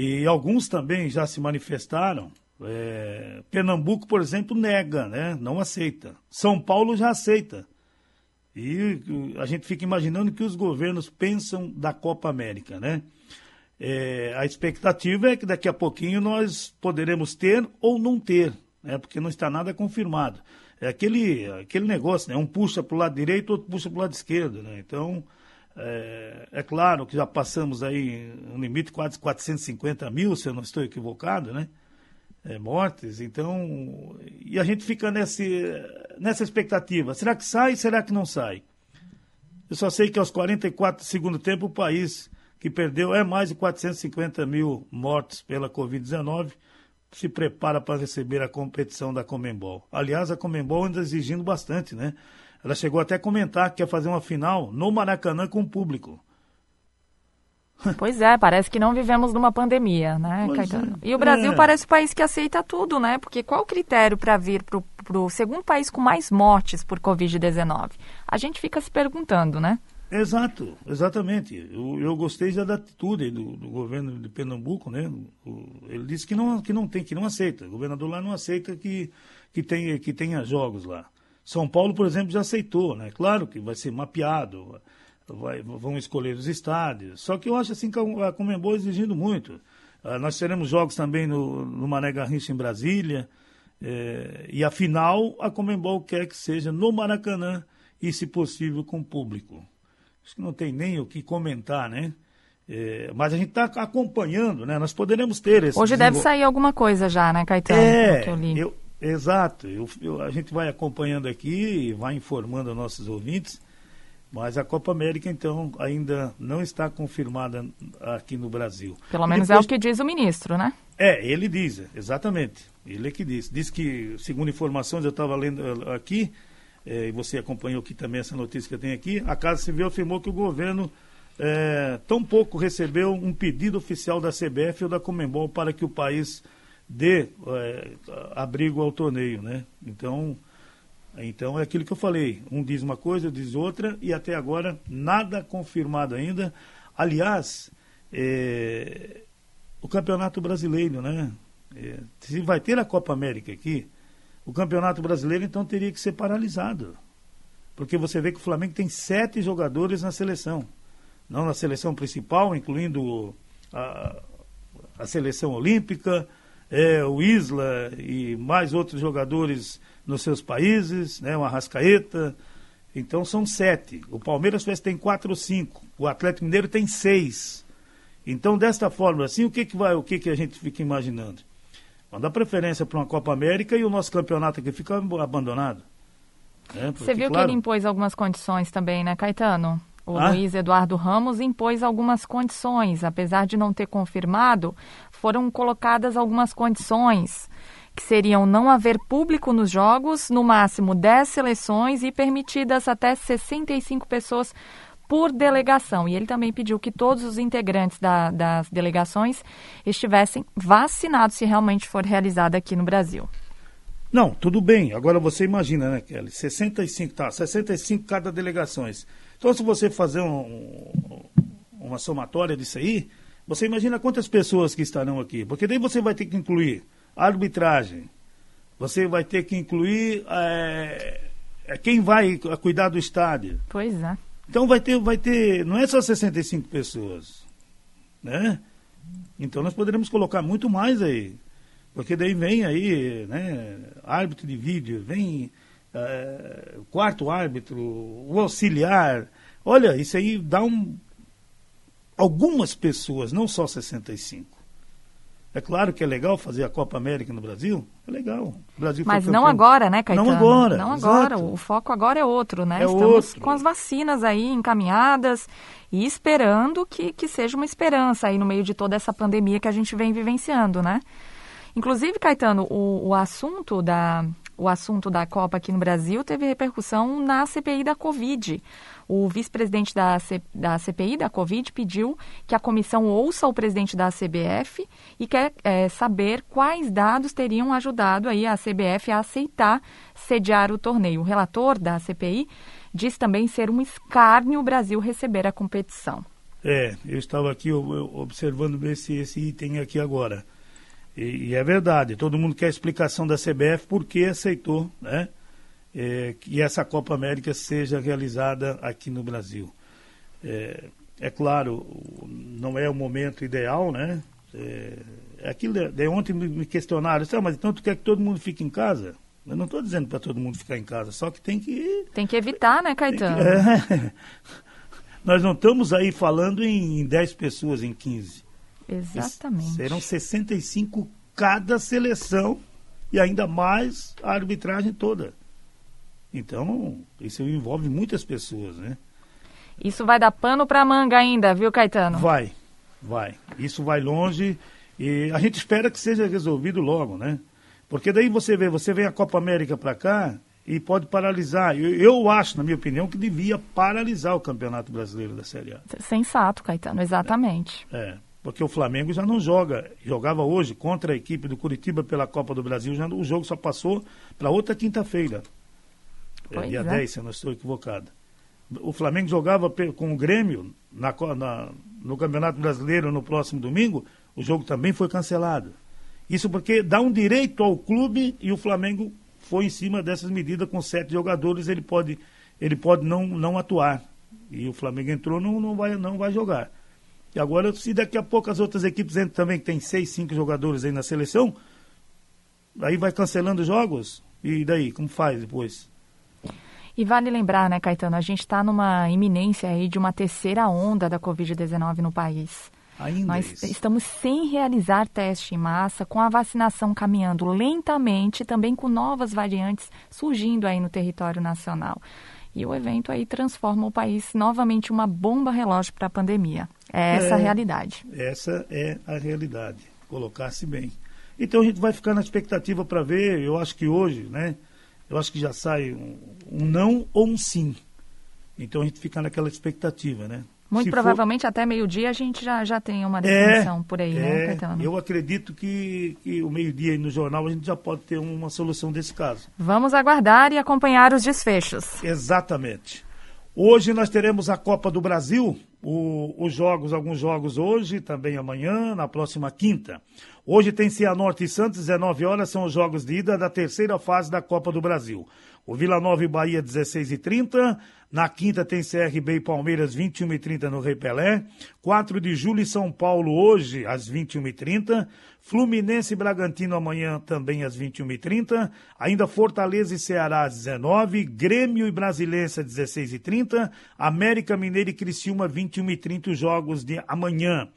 E alguns também já se manifestaram é, Pernambuco, por exemplo, nega, né? não aceita. São Paulo já aceita. E a gente fica imaginando que os governos pensam da Copa América, né? É, a expectativa é que daqui a pouquinho nós poderemos ter ou não ter, né? Porque não está nada confirmado. É aquele, aquele negócio, né? Um puxa para o lado direito, outro puxa para o lado esquerdo, né? Então, é, é, claro que já passamos aí um limite quase 450 mil, se eu não estou equivocado, né? é, mortes. Então, e a gente fica nesse, nessa expectativa. Será que sai? Será que não sai? Eu só sei que aos 44 do segundo tempo o país que perdeu é mais de 450 mil mortos pela Covid-19 se prepara para receber a competição da Comembol. Aliás, a Comembol anda exigindo bastante, né? Ela chegou até a comentar que quer fazer uma final no Maracanã com o público. Pois é, parece que não vivemos numa pandemia, né, pois Caetano? É. E o Brasil é. parece o país que aceita tudo, né? Porque qual o critério para vir para o segundo país com mais mortes por Covid-19? A gente fica se perguntando, né? Exato, exatamente. Eu, eu gostei já da atitude do, do, governo de Pernambuco, né? O, ele disse que não, que não tem, que não aceita. O governador lá não aceita que, que, tenha, que tenha jogos lá. São Paulo, por exemplo, já aceitou, né? Claro que vai ser mapeado vai, vão escolher os estádios. Só que eu acho assim que a Comembol exigindo muito. Uh, nós teremos jogos também no, no Mané Garrincha em Brasília. É, e afinal, a Comembol quer que seja no Maracanã e, se possível, com público. Acho que não tem nem o que comentar, né? É, mas a gente está acompanhando, né? Nós poderemos ter esse. Hoje deve sair alguma coisa já, né, Caetano? É, eu exato. Eu, eu, a gente vai acompanhando aqui e vai informando nossos ouvintes. Mas a Copa América, então, ainda não está confirmada aqui no Brasil. Pelo menos depois... é o que diz o ministro, né? É, ele diz, exatamente. Ele é que diz. Diz que, segundo informações, eu estava lendo eh, aqui, é, e você acompanhou aqui também essa notícia que eu tenho aqui, a Casa Civil afirmou que o governo é, tão pouco recebeu um pedido oficial da CBF ou da Comembol para que o país dê é, abrigo ao torneio, né? Então, então é aquilo que eu falei, um diz uma coisa, diz outra, e até agora nada confirmado ainda. Aliás, é, o Campeonato Brasileiro, né? É, se vai ter a Copa América aqui, o Campeonato Brasileiro então teria que ser paralisado. Porque você vê que o Flamengo tem sete jogadores na seleção. Não na seleção principal, incluindo a, a seleção olímpica, é, o Isla e mais outros jogadores nos seus países, né? O Arrascaeta. Então são sete. O Palmeiras tem quatro ou cinco. O Atlético Mineiro tem seis. Então, desta forma, assim, o que, que vai, o que, que a gente fica imaginando? Vamos dar preferência para uma Copa América e o nosso campeonato aqui fica abandonado. Né? Porque, Você viu claro... que ele impôs algumas condições também, né, Caetano? O ah? Luiz Eduardo Ramos impôs algumas condições, apesar de não ter confirmado, foram colocadas algumas condições que seriam não haver público nos jogos, no máximo 10 seleções e permitidas até 65 pessoas por delegação. E ele também pediu que todos os integrantes da, das delegações estivessem vacinados se realmente for realizada aqui no Brasil. Não, tudo bem. Agora você imagina, né, Kelly? 65, tá, 65 cada delegações. Então, se você fazer um, uma somatória disso aí, você imagina quantas pessoas que estarão aqui. Porque daí você vai ter que incluir arbitragem. Você vai ter que incluir é, quem vai cuidar do estádio. Pois é. Então vai ter, vai ter, não é só 65 pessoas, né? Então nós poderemos colocar muito mais aí, porque daí vem aí, né, árbitro de vídeo, vem é, quarto árbitro, o auxiliar. Olha, isso aí dá um algumas pessoas, não só 65. É claro que é legal fazer a Copa América no Brasil, é legal. O Brasil Mas não agora, né, Caetano? Não agora. Não agora. O foco agora é outro, né? É Estamos outro. com as vacinas aí encaminhadas e esperando que, que seja uma esperança aí no meio de toda essa pandemia que a gente vem vivenciando, né? Inclusive, Caetano, o, o assunto da o assunto da Copa aqui no Brasil teve repercussão na CPI da Covid. O vice-presidente da, C, da CPI da Covid pediu que a comissão ouça o presidente da CBF e quer é, saber quais dados teriam ajudado aí a CBF a aceitar sediar o torneio. O relator da CPI diz também ser um escárnio o Brasil receber a competição. É, eu estava aqui observando esse, esse item aqui agora. E, e, é verdade, todo mundo quer explicação da CBF por que aceitou né, é, que essa Copa América seja realizada aqui no Brasil. É, é claro, não é o momento ideal, né? É, aquilo de, ontem me questionaram, ah, mas então tu quer que todo mundo fique em casa? Eu não estou dizendo para todo mundo ficar em casa, só que tem que. Tem que evitar, né, Caetano? Que, [LAUGHS] é, nós não estamos aí falando em 10 pessoas, em 15. Exatamente. Serão 65 cada seleção e ainda mais a arbitragem toda. Então, isso envolve muitas pessoas, né? Isso vai dar pano para manga ainda, viu, Caetano? Vai, vai. Isso vai longe e a gente espera que seja resolvido logo, né? Porque daí você vê, você vem a Copa América para cá e pode paralisar. Eu, eu, acho, na minha opinião, que devia paralisar o Campeonato Brasileiro da Série A. Sensato, Caetano, exatamente. É, porque o Flamengo já não joga, jogava hoje contra a equipe do Curitiba pela Copa do Brasil, já, o jogo só passou para outra quinta-feira. É, dia é. 10, se eu não estou equivocado. O Flamengo jogava com o Grêmio na, na, no Campeonato Brasileiro no próximo domingo, o jogo também foi cancelado. Isso porque dá um direito ao clube e o Flamengo foi em cima dessas medidas com sete jogadores, ele pode, ele pode não, não atuar. E o Flamengo entrou, não, não, vai, não vai jogar. E agora, se daqui a pouco as outras equipes entram também, que tem seis, cinco jogadores aí na seleção, aí vai cancelando jogos, e daí, como faz depois? E vale lembrar, né, Caetano, a gente está numa iminência aí de uma terceira onda da Covid-19 no país. Ainda Nós isso. estamos sem realizar teste em massa, com a vacinação caminhando lentamente, também com novas variantes surgindo aí no território nacional. E o evento aí transforma o país novamente uma bomba relógio para a pandemia. É essa é, a realidade. Essa é a realidade, colocar-se bem. Então a gente vai ficar na expectativa para ver, eu acho que hoje, né? Eu acho que já sai um, um não ou um sim. Então a gente fica naquela expectativa, né? Muito Se provavelmente for... até meio-dia a gente já, já tem uma definição é, por aí, é, né, Caetano? Eu acredito que, que o meio-dia no jornal a gente já pode ter uma solução desse caso. Vamos aguardar e acompanhar os desfechos. Exatamente. Hoje nós teremos a Copa do Brasil, o, os jogos, alguns jogos hoje, também amanhã, na próxima quinta. Hoje tem Cianorte e Santos, 19 horas, são os jogos de ida da terceira fase da Copa do Brasil. O Vila Nova e Bahia, 16 e 30 Na quinta tem CRB e Palmeiras, 21 e 30 no Rei Pelé. 4 de julho e São Paulo, hoje, às 21 e 30 Fluminense e Bragantino, amanhã, também às 21 e 30 Ainda Fortaleza e Ceará, às 19 Grêmio e Brasilense, às 16 e 30 América Mineiro e Criciúma, 21 e 30 os jogos de amanhã.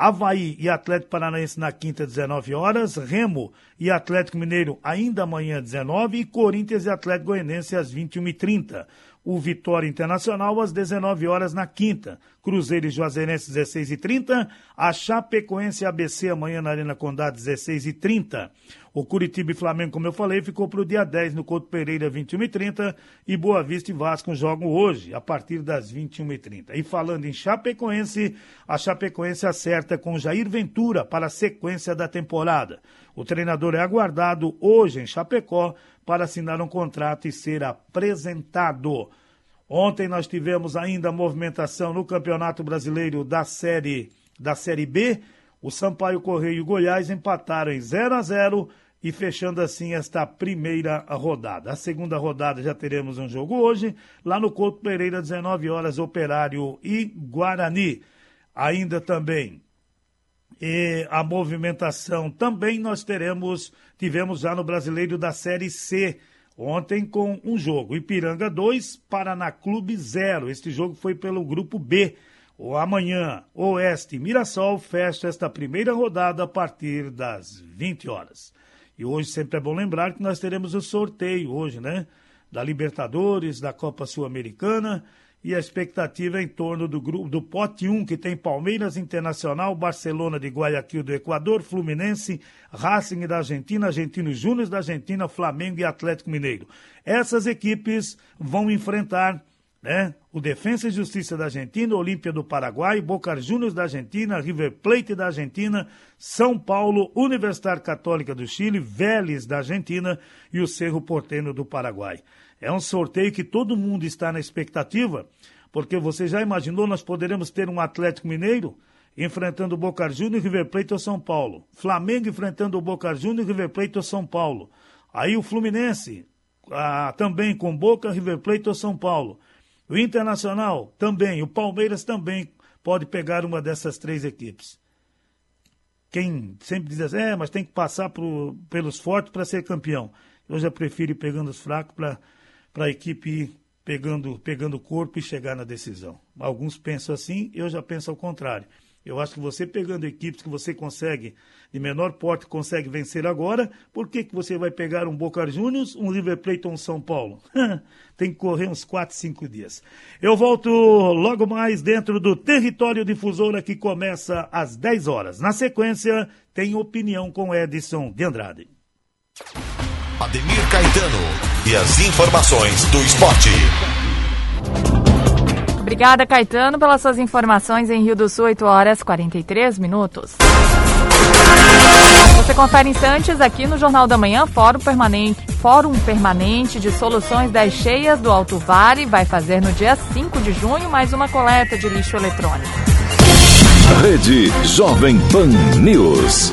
Havaí e Atlético Paranaense na quinta, 19 horas. Remo e Atlético Mineiro ainda amanhã, 19 E Corinthians e Atlético Goianense às 21h30. O Vitória Internacional às 19 horas na quinta. Cruzeiro e Juazeirense 16 e 30 A Chapecoense e ABC amanhã na Arena Condá 16 e 30 O Curitiba e Flamengo, como eu falei, ficou para o dia 10 no Couto Pereira 21 e 30 Boa Vista e Vasco jogam hoje a partir das 21 e 30 E falando em Chapecoense, a Chapecoense acerta com Jair Ventura para a sequência da temporada. O treinador é aguardado hoje em Chapecó para assinar um contrato e ser apresentado. Ontem nós tivemos ainda movimentação no Campeonato Brasileiro da Série, da série B. O Sampaio Correio e o Goiás empataram em 0 a 0 e fechando assim esta primeira rodada. A segunda rodada já teremos um jogo hoje, lá no Couto Pereira, 19 horas, Operário e Guarani. Ainda também e a movimentação também nós teremos, tivemos já no Brasileiro da Série C, ontem com um jogo. Ipiranga 2, Paraná Clube 0. Este jogo foi pelo grupo B. O amanhã, Oeste Mirassol fecha esta primeira rodada a partir das 20 horas. E hoje sempre é bom lembrar que nós teremos o sorteio hoje, né? Da Libertadores, da Copa Sul-Americana e a expectativa é em torno do grupo do pote 1 que tem Palmeiras Internacional, Barcelona de Guayaquil do Equador, Fluminense, Racing da Argentina, Argentinos Júnior da Argentina, Flamengo e Atlético Mineiro. Essas equipes vão enfrentar né? O Defensa e Justiça da Argentina, Olímpia do Paraguai, Boca Juniors da Argentina, River Plate da Argentina, São Paulo, Universidade Católica do Chile, Vélez da Argentina e o Cerro Porteño do Paraguai. É um sorteio que todo mundo está na expectativa, porque você já imaginou nós poderemos ter um Atlético Mineiro enfrentando o Boca Juniors, River Plate ou São Paulo, Flamengo enfrentando o Boca Juniors, River Plate ou São Paulo. Aí o Fluminense ah, também com Boca, River Plate ou São Paulo. O Internacional também, o Palmeiras também pode pegar uma dessas três equipes. Quem sempre diz assim, é, mas tem que passar pro, pelos fortes para ser campeão. Eu já prefiro ir pegando os fracos para a equipe ir pegando, pegando corpo e chegar na decisão. Alguns pensam assim, eu já penso ao contrário. Eu acho que você pegando equipes que você consegue, de menor porte, consegue vencer agora, por que, que você vai pegar um Boca Juniors, um River Plate ou um São Paulo? [LAUGHS] Tem que correr uns 4, 5 dias. Eu volto logo mais dentro do Território Difusora que começa às 10 horas. Na sequência, tem opinião com Edson de Andrade. Ademir Caetano e as informações do esporte. Obrigada, Caetano, pelas suas informações em Rio do Sul, 8 horas 43 minutos. Você confere instantes aqui no Jornal da Manhã, Fórum Permanente, Fórum Permanente de Soluções das Cheias do Alto Vale vai fazer no dia 5 de junho mais uma coleta de lixo eletrônico. Rede Jovem Pan News.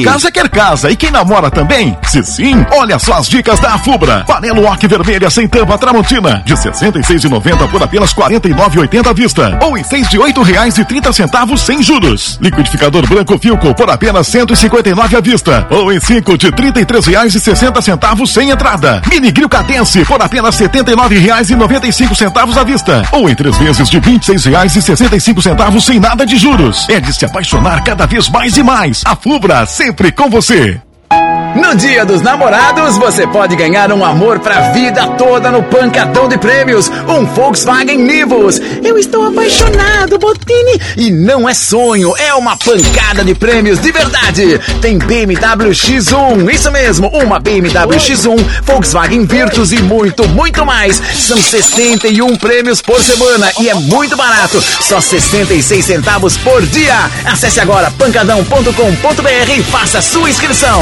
Casa quer casa e quem namora também? Se sim, olha só as dicas da Fubra. Panela Wok vermelha sem tampa Tramontina de 66,90 por apenas 49,80 à vista ou em 6 de R$ reais e 30 centavos sem juros. Liquidificador branco Filco por apenas 159 à vista ou em 5 de 33 reais e 60 centavos sem entrada. Mini Grill Cadense por apenas 79 reais e 95 centavos à vista ou em três vezes de 26 reais e 65 centavos sem nada de juros. É de se apaixonar cada vez mais e mais. A Fubra sempre sempre com você. No Dia dos Namorados, você pode ganhar um amor pra vida toda no Pancadão de Prêmios, um Volkswagen Nivus. Eu estou apaixonado, Botini, e não é sonho, é uma pancada de prêmios de verdade. Tem BMW X1, isso mesmo, uma BMW X1, Volkswagen Virtus e muito, muito mais. São 61 prêmios por semana e é muito barato, só 66 centavos por dia. Acesse agora pancadão.com.br e faça sua inscrição.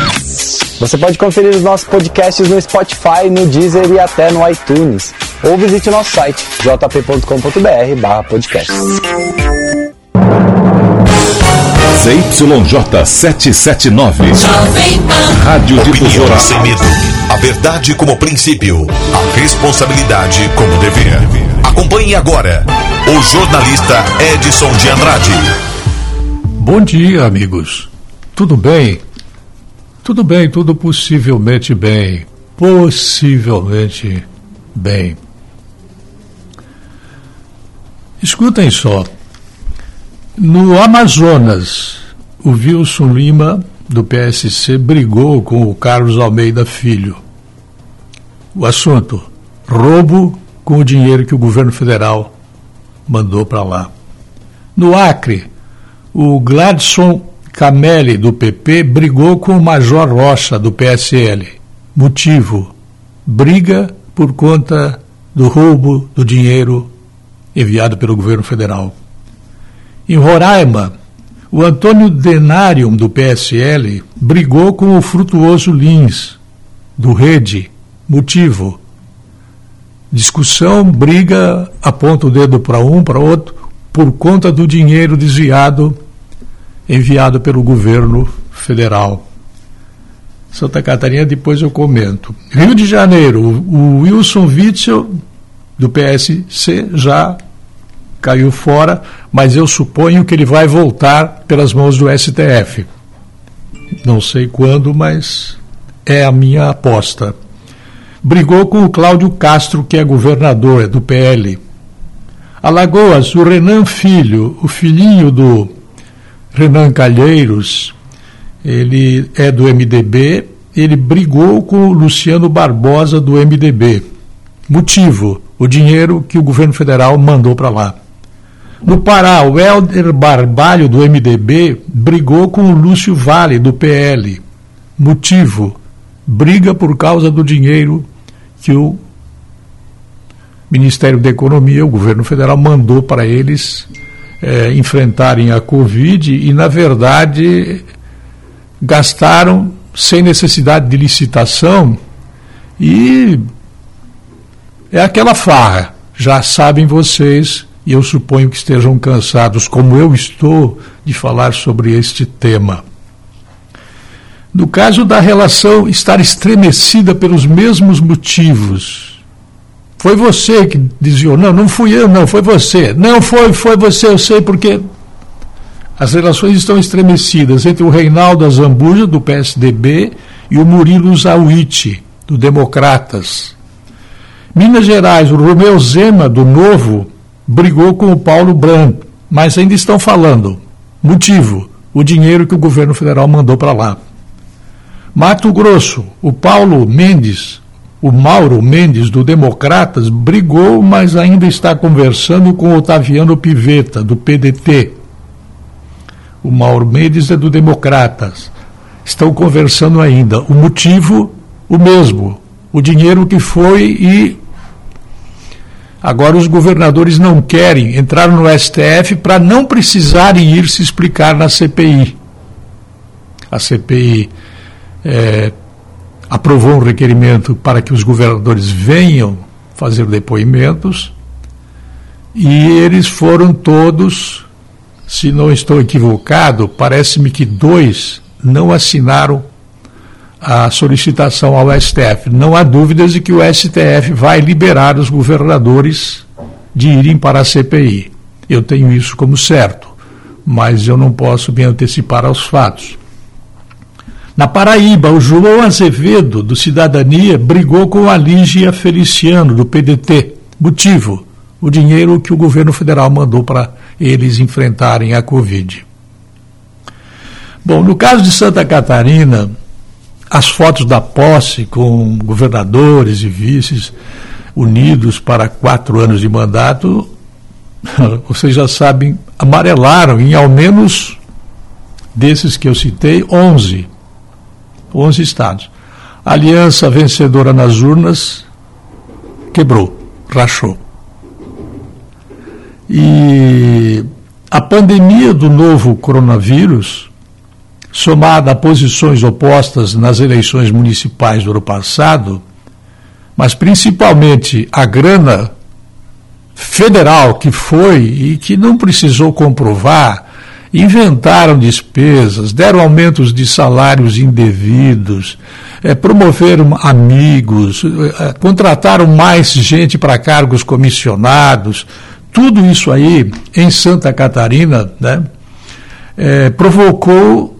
Você pode conferir os nossos podcasts no Spotify, no Deezer e até no iTunes. Ou visite o nosso site jp.com.br barra podcast. ZYJ 779. Rádio Difusora sem medo. A verdade como princípio. A responsabilidade como dever. Acompanhe agora o jornalista Edson de Andrade. Bom dia, amigos. Tudo bem? Tudo bem, tudo possivelmente bem. Possivelmente bem. Escutem só. No Amazonas, o Wilson Lima, do PSC, brigou com o Carlos Almeida Filho. O assunto: roubo com o dinheiro que o governo federal mandou para lá. No Acre, o Gladson Camelli, do PP, brigou com o Major Rocha, do PSL. Motivo: briga por conta do roubo do dinheiro enviado pelo governo federal. Em Roraima, o Antônio Denarium, do PSL, brigou com o Frutuoso Lins, do Rede. Motivo: discussão, briga, aponta o dedo para um, para outro, por conta do dinheiro desviado enviado pelo governo federal. Santa Catarina, depois eu comento. Rio de Janeiro, o Wilson Witzel, do PSC, já caiu fora, mas eu suponho que ele vai voltar pelas mãos do STF. Não sei quando, mas é a minha aposta. Brigou com o Cláudio Castro, que é governador, é do PL. Alagoas, o Renan Filho, o filhinho do Renan Calheiros, ele é do MDB, ele brigou com o Luciano Barbosa do MDB. Motivo: o dinheiro que o governo federal mandou para lá. No Pará, o Helder Barbalho do MDB brigou com o Lúcio Vale do PL. Motivo: briga por causa do dinheiro que o Ministério da Economia, o governo federal, mandou para eles é, enfrentarem a Covid e, na verdade, gastaram sem necessidade de licitação e é aquela farra. Já sabem vocês, e eu suponho que estejam cansados, como eu estou, de falar sobre este tema. No caso da relação estar estremecida pelos mesmos motivos, foi você que desviou. Não, não fui eu, não, foi você. Não foi, foi você, eu sei porque as relações estão estremecidas entre o Reinaldo Azambuja, do PSDB, e o Murilo Zawiti, do Democratas. Minas Gerais, o Romeu Zema, do Novo, brigou com o Paulo Branco, mas ainda estão falando. Motivo: o dinheiro que o governo federal mandou para lá. Mato Grosso, o Paulo Mendes, o Mauro Mendes, do Democratas, brigou, mas ainda está conversando com Otaviano Piveta, do PDT. O Mauro Mendes é do Democratas. Estão conversando ainda. O motivo, o mesmo. O dinheiro que foi e. Agora os governadores não querem entrar no STF para não precisarem ir se explicar na CPI. A CPI é, aprovou um requerimento para que os governadores venham fazer depoimentos e eles foram todos, se não estou equivocado, parece-me que dois não assinaram a solicitação ao STF. Não há dúvidas de que o STF vai liberar os governadores de irem para a CPI. Eu tenho isso como certo, mas eu não posso me antecipar aos fatos. Na Paraíba, o João Azevedo, do Cidadania, brigou com a Lígia Feliciano, do PDT. Motivo: o dinheiro que o governo federal mandou para eles enfrentarem a Covid. Bom, no caso de Santa Catarina, as fotos da posse com governadores e vices unidos para quatro anos de mandato, [LAUGHS] vocês já sabem, amarelaram em ao menos desses que eu citei, 11. 11 estados. A aliança vencedora nas urnas quebrou, rachou. E a pandemia do novo coronavírus, somada a posições opostas nas eleições municipais do ano passado, mas principalmente a grana federal que foi e que não precisou comprovar inventaram despesas, deram aumentos de salários indevidos, é, promoveram amigos, é, contrataram mais gente para cargos comissionados. Tudo isso aí, em Santa Catarina, né, é, provocou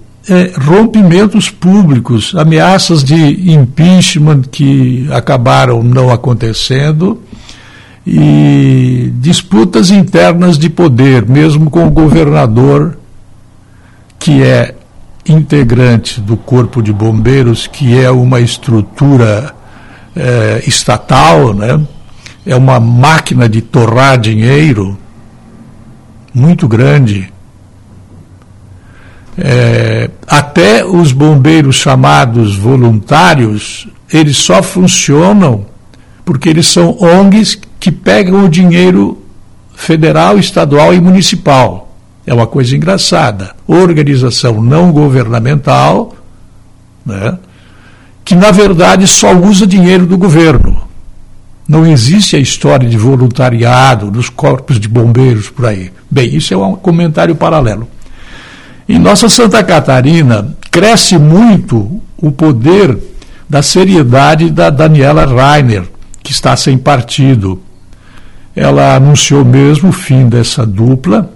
rompimentos públicos, ameaças de impeachment que acabaram não acontecendo e disputas internas de poder, mesmo com o governador que é integrante do Corpo de Bombeiros, que é uma estrutura é, estatal, né? é uma máquina de torrar dinheiro, muito grande. É, até os bombeiros chamados voluntários, eles só funcionam porque eles são ONGs que pegam o dinheiro federal, estadual e municipal. É uma coisa engraçada. Organização não governamental, né, que na verdade só usa dinheiro do governo. Não existe a história de voluntariado dos corpos de bombeiros por aí. Bem, isso é um comentário paralelo. Em nossa Santa Catarina, cresce muito o poder da seriedade da Daniela Rainer, que está sem partido. Ela anunciou mesmo o fim dessa dupla,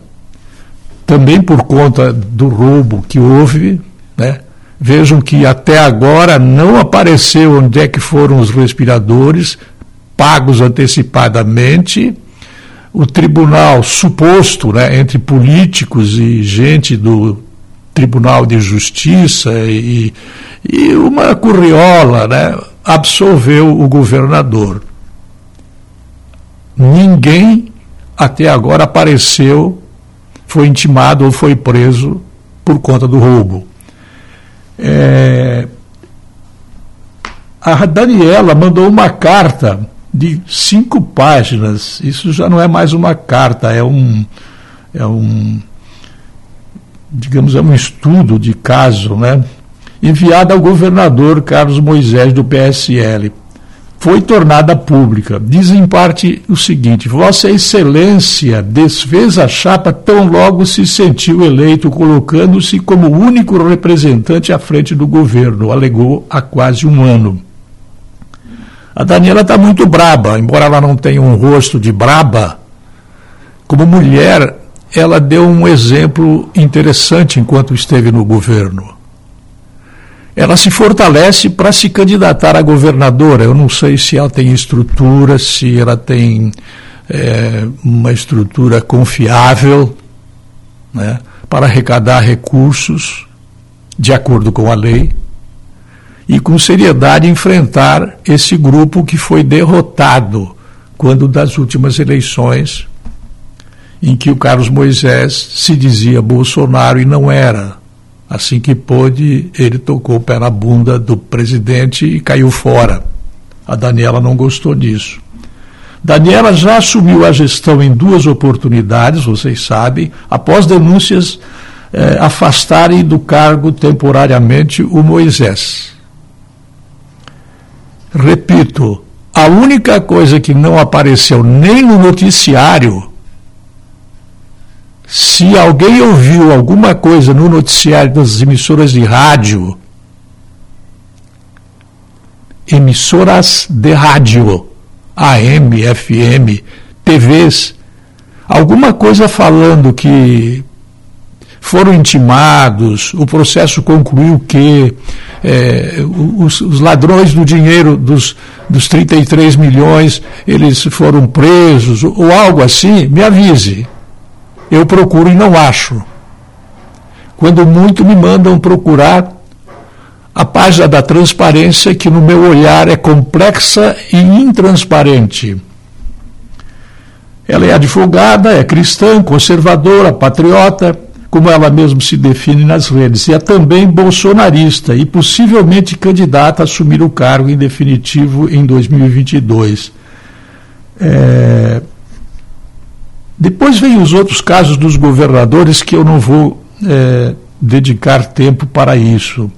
também por conta do roubo que houve. Né? Vejam que até agora não apareceu onde é que foram os respiradores, pagos antecipadamente. O tribunal suposto, né, entre políticos e gente do Tribunal de Justiça e, e uma curriola, né, absolveu o governador. Ninguém até agora apareceu, foi intimado ou foi preso por conta do roubo. É, a Daniela mandou uma carta de cinco páginas. Isso já não é mais uma carta, é um, é um, digamos, é um estudo de caso, né? enviada ao governador Carlos Moisés do PSL. Foi tornada pública. Diz em parte o seguinte: Vossa Excelência desfez a chapa tão logo se sentiu eleito, colocando-se como único representante à frente do governo, alegou há quase um ano. A Daniela está muito braba, embora ela não tenha um rosto de braba. Como mulher, ela deu um exemplo interessante enquanto esteve no governo ela se fortalece para se candidatar a governadora. Eu não sei se ela tem estrutura, se ela tem é, uma estrutura confiável né, para arrecadar recursos de acordo com a lei e com seriedade enfrentar esse grupo que foi derrotado quando das últimas eleições em que o Carlos Moisés se dizia Bolsonaro e não era. Assim que pôde, ele tocou o pé na bunda do presidente e caiu fora. A Daniela não gostou disso. Daniela já assumiu a gestão em duas oportunidades, vocês sabem, após denúncias eh, afastarem do cargo temporariamente o Moisés. Repito, a única coisa que não apareceu nem no noticiário se alguém ouviu alguma coisa no noticiário das emissoras de rádio, emissoras de rádio, AM, FM, TVs, alguma coisa falando que foram intimados, o processo concluiu que é, os, os, ladrões do dinheiro dos, dos 33 milhões, eles foram presos, ou algo assim, me avise eu procuro e não acho. Quando muito me mandam procurar a página da transparência, que no meu olhar é complexa e intransparente. Ela é advogada, é cristã, conservadora, patriota, como ela mesma se define nas redes, e é também bolsonarista e possivelmente candidata a assumir o cargo em definitivo em 2022. É, depois vem os outros casos dos governadores que eu não vou é, dedicar tempo para isso.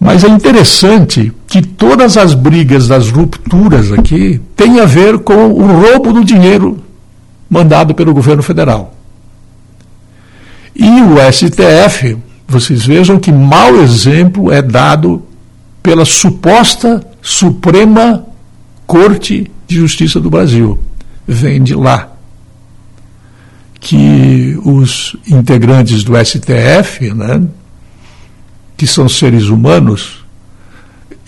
Mas é interessante que todas as brigas das rupturas aqui têm a ver com o roubo do dinheiro mandado pelo governo federal. E o STF, vocês vejam que mau exemplo é dado pela suposta Suprema Corte de Justiça do Brasil. Vem de lá que os integrantes do STF, né, que são seres humanos,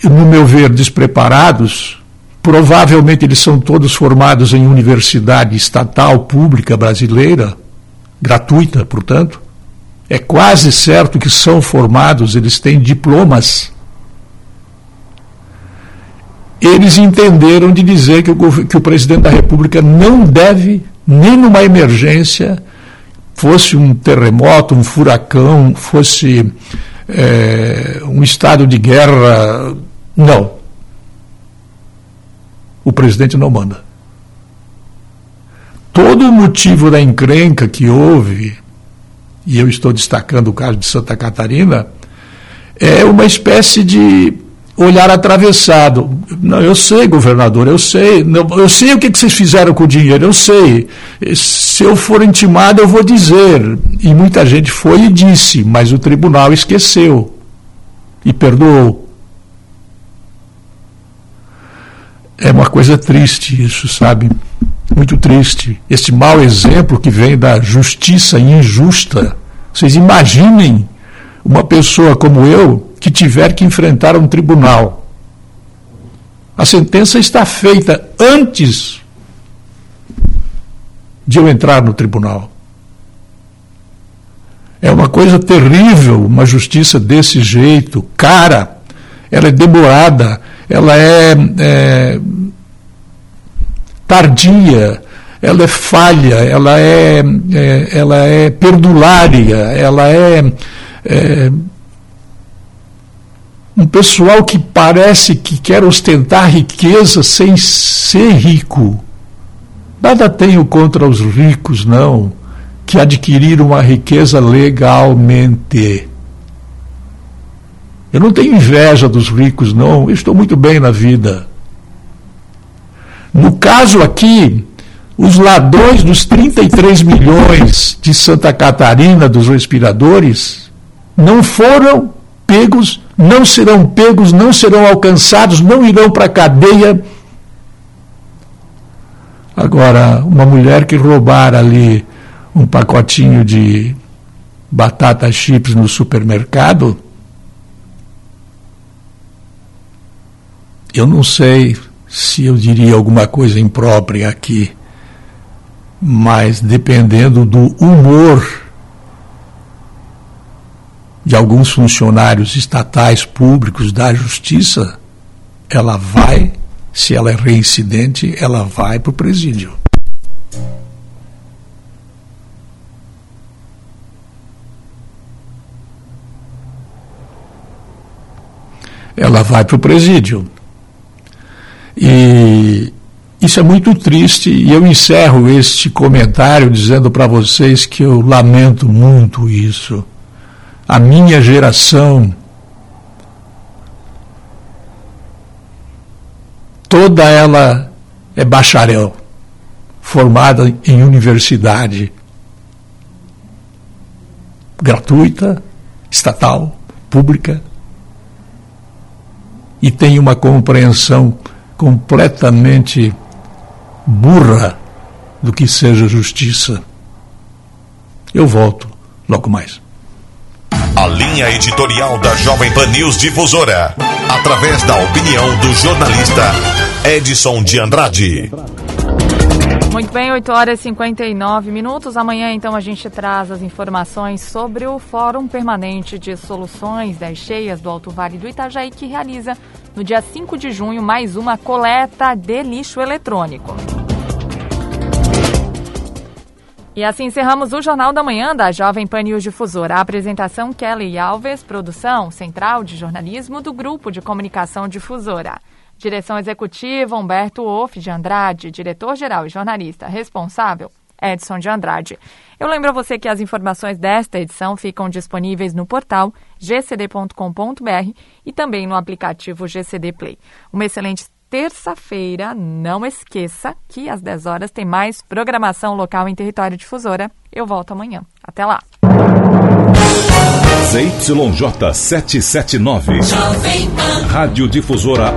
no meu ver, despreparados, provavelmente eles são todos formados em universidade estatal pública brasileira, gratuita, portanto. É quase certo que são formados, eles têm diplomas. Eles entenderam de dizer que o, que o presidente da República não deve nem numa emergência, fosse um terremoto, um furacão, fosse é, um estado de guerra. Não. O presidente não manda. Todo o motivo da encrenca que houve, e eu estou destacando o caso de Santa Catarina, é uma espécie de olhar atravessado. Não, eu sei, governador, eu sei. Eu sei o que, vocês fizeram com o dinheiro, eu sei. Se eu for intimado, eu vou dizer. E muita gente foi e disse, mas o tribunal esqueceu e perdoou. É uma coisa triste isso, sabe? Muito triste. Esse mau exemplo que vem da justiça injusta. Vocês imaginem uma pessoa como eu que tiver que enfrentar um tribunal. A sentença está feita antes de eu entrar no tribunal. É uma coisa terrível uma justiça desse jeito, cara. Ela é demorada, ela é, é tardia, ela é falha, ela é, é, ela é perdulária, ela é, é um pessoal que parece que quer ostentar riqueza sem ser rico. Nada tenho contra os ricos, não, que adquiriram a riqueza legalmente. Eu não tenho inveja dos ricos, não, eu estou muito bem na vida. No caso aqui, os ladrões dos 33 milhões de Santa Catarina dos respiradores não foram pegos não serão pegos, não serão alcançados, não irão para a cadeia. Agora, uma mulher que roubar ali um pacotinho de batata chips no supermercado, eu não sei se eu diria alguma coisa imprópria aqui, mas dependendo do humor de alguns funcionários estatais públicos da justiça, ela vai, se ela é reincidente, ela vai para o presídio. Ela vai para o presídio. E isso é muito triste, e eu encerro este comentário dizendo para vocês que eu lamento muito isso a minha geração, toda ela é bacharel, formada em universidade gratuita, estatal, pública, e tem uma compreensão completamente burra do que seja justiça. Eu volto logo mais. A linha editorial da Jovem Pan News Difusora, através da opinião do jornalista Edson de Andrade. Muito bem, 8 horas e 59 minutos. Amanhã, então, a gente traz as informações sobre o Fórum Permanente de Soluções das Cheias do Alto Vale do Itajaí, que realiza no dia 5 de junho mais uma coleta de lixo eletrônico. E assim encerramos o Jornal da Manhã da Jovem Pan News Difusora. A apresentação Kelly Alves, produção central de jornalismo do Grupo de Comunicação Difusora. Direção executiva Humberto Wolff de Andrade, diretor-geral e jornalista responsável Edson de Andrade. Eu lembro a você que as informações desta edição ficam disponíveis no portal gcd.com.br e também no aplicativo GCD Play. Uma excelente terça-feira, não esqueça que às 10 horas tem mais programação local em território difusora. Eu volto amanhã. Até lá. ZYJ 779. Rádio Difusora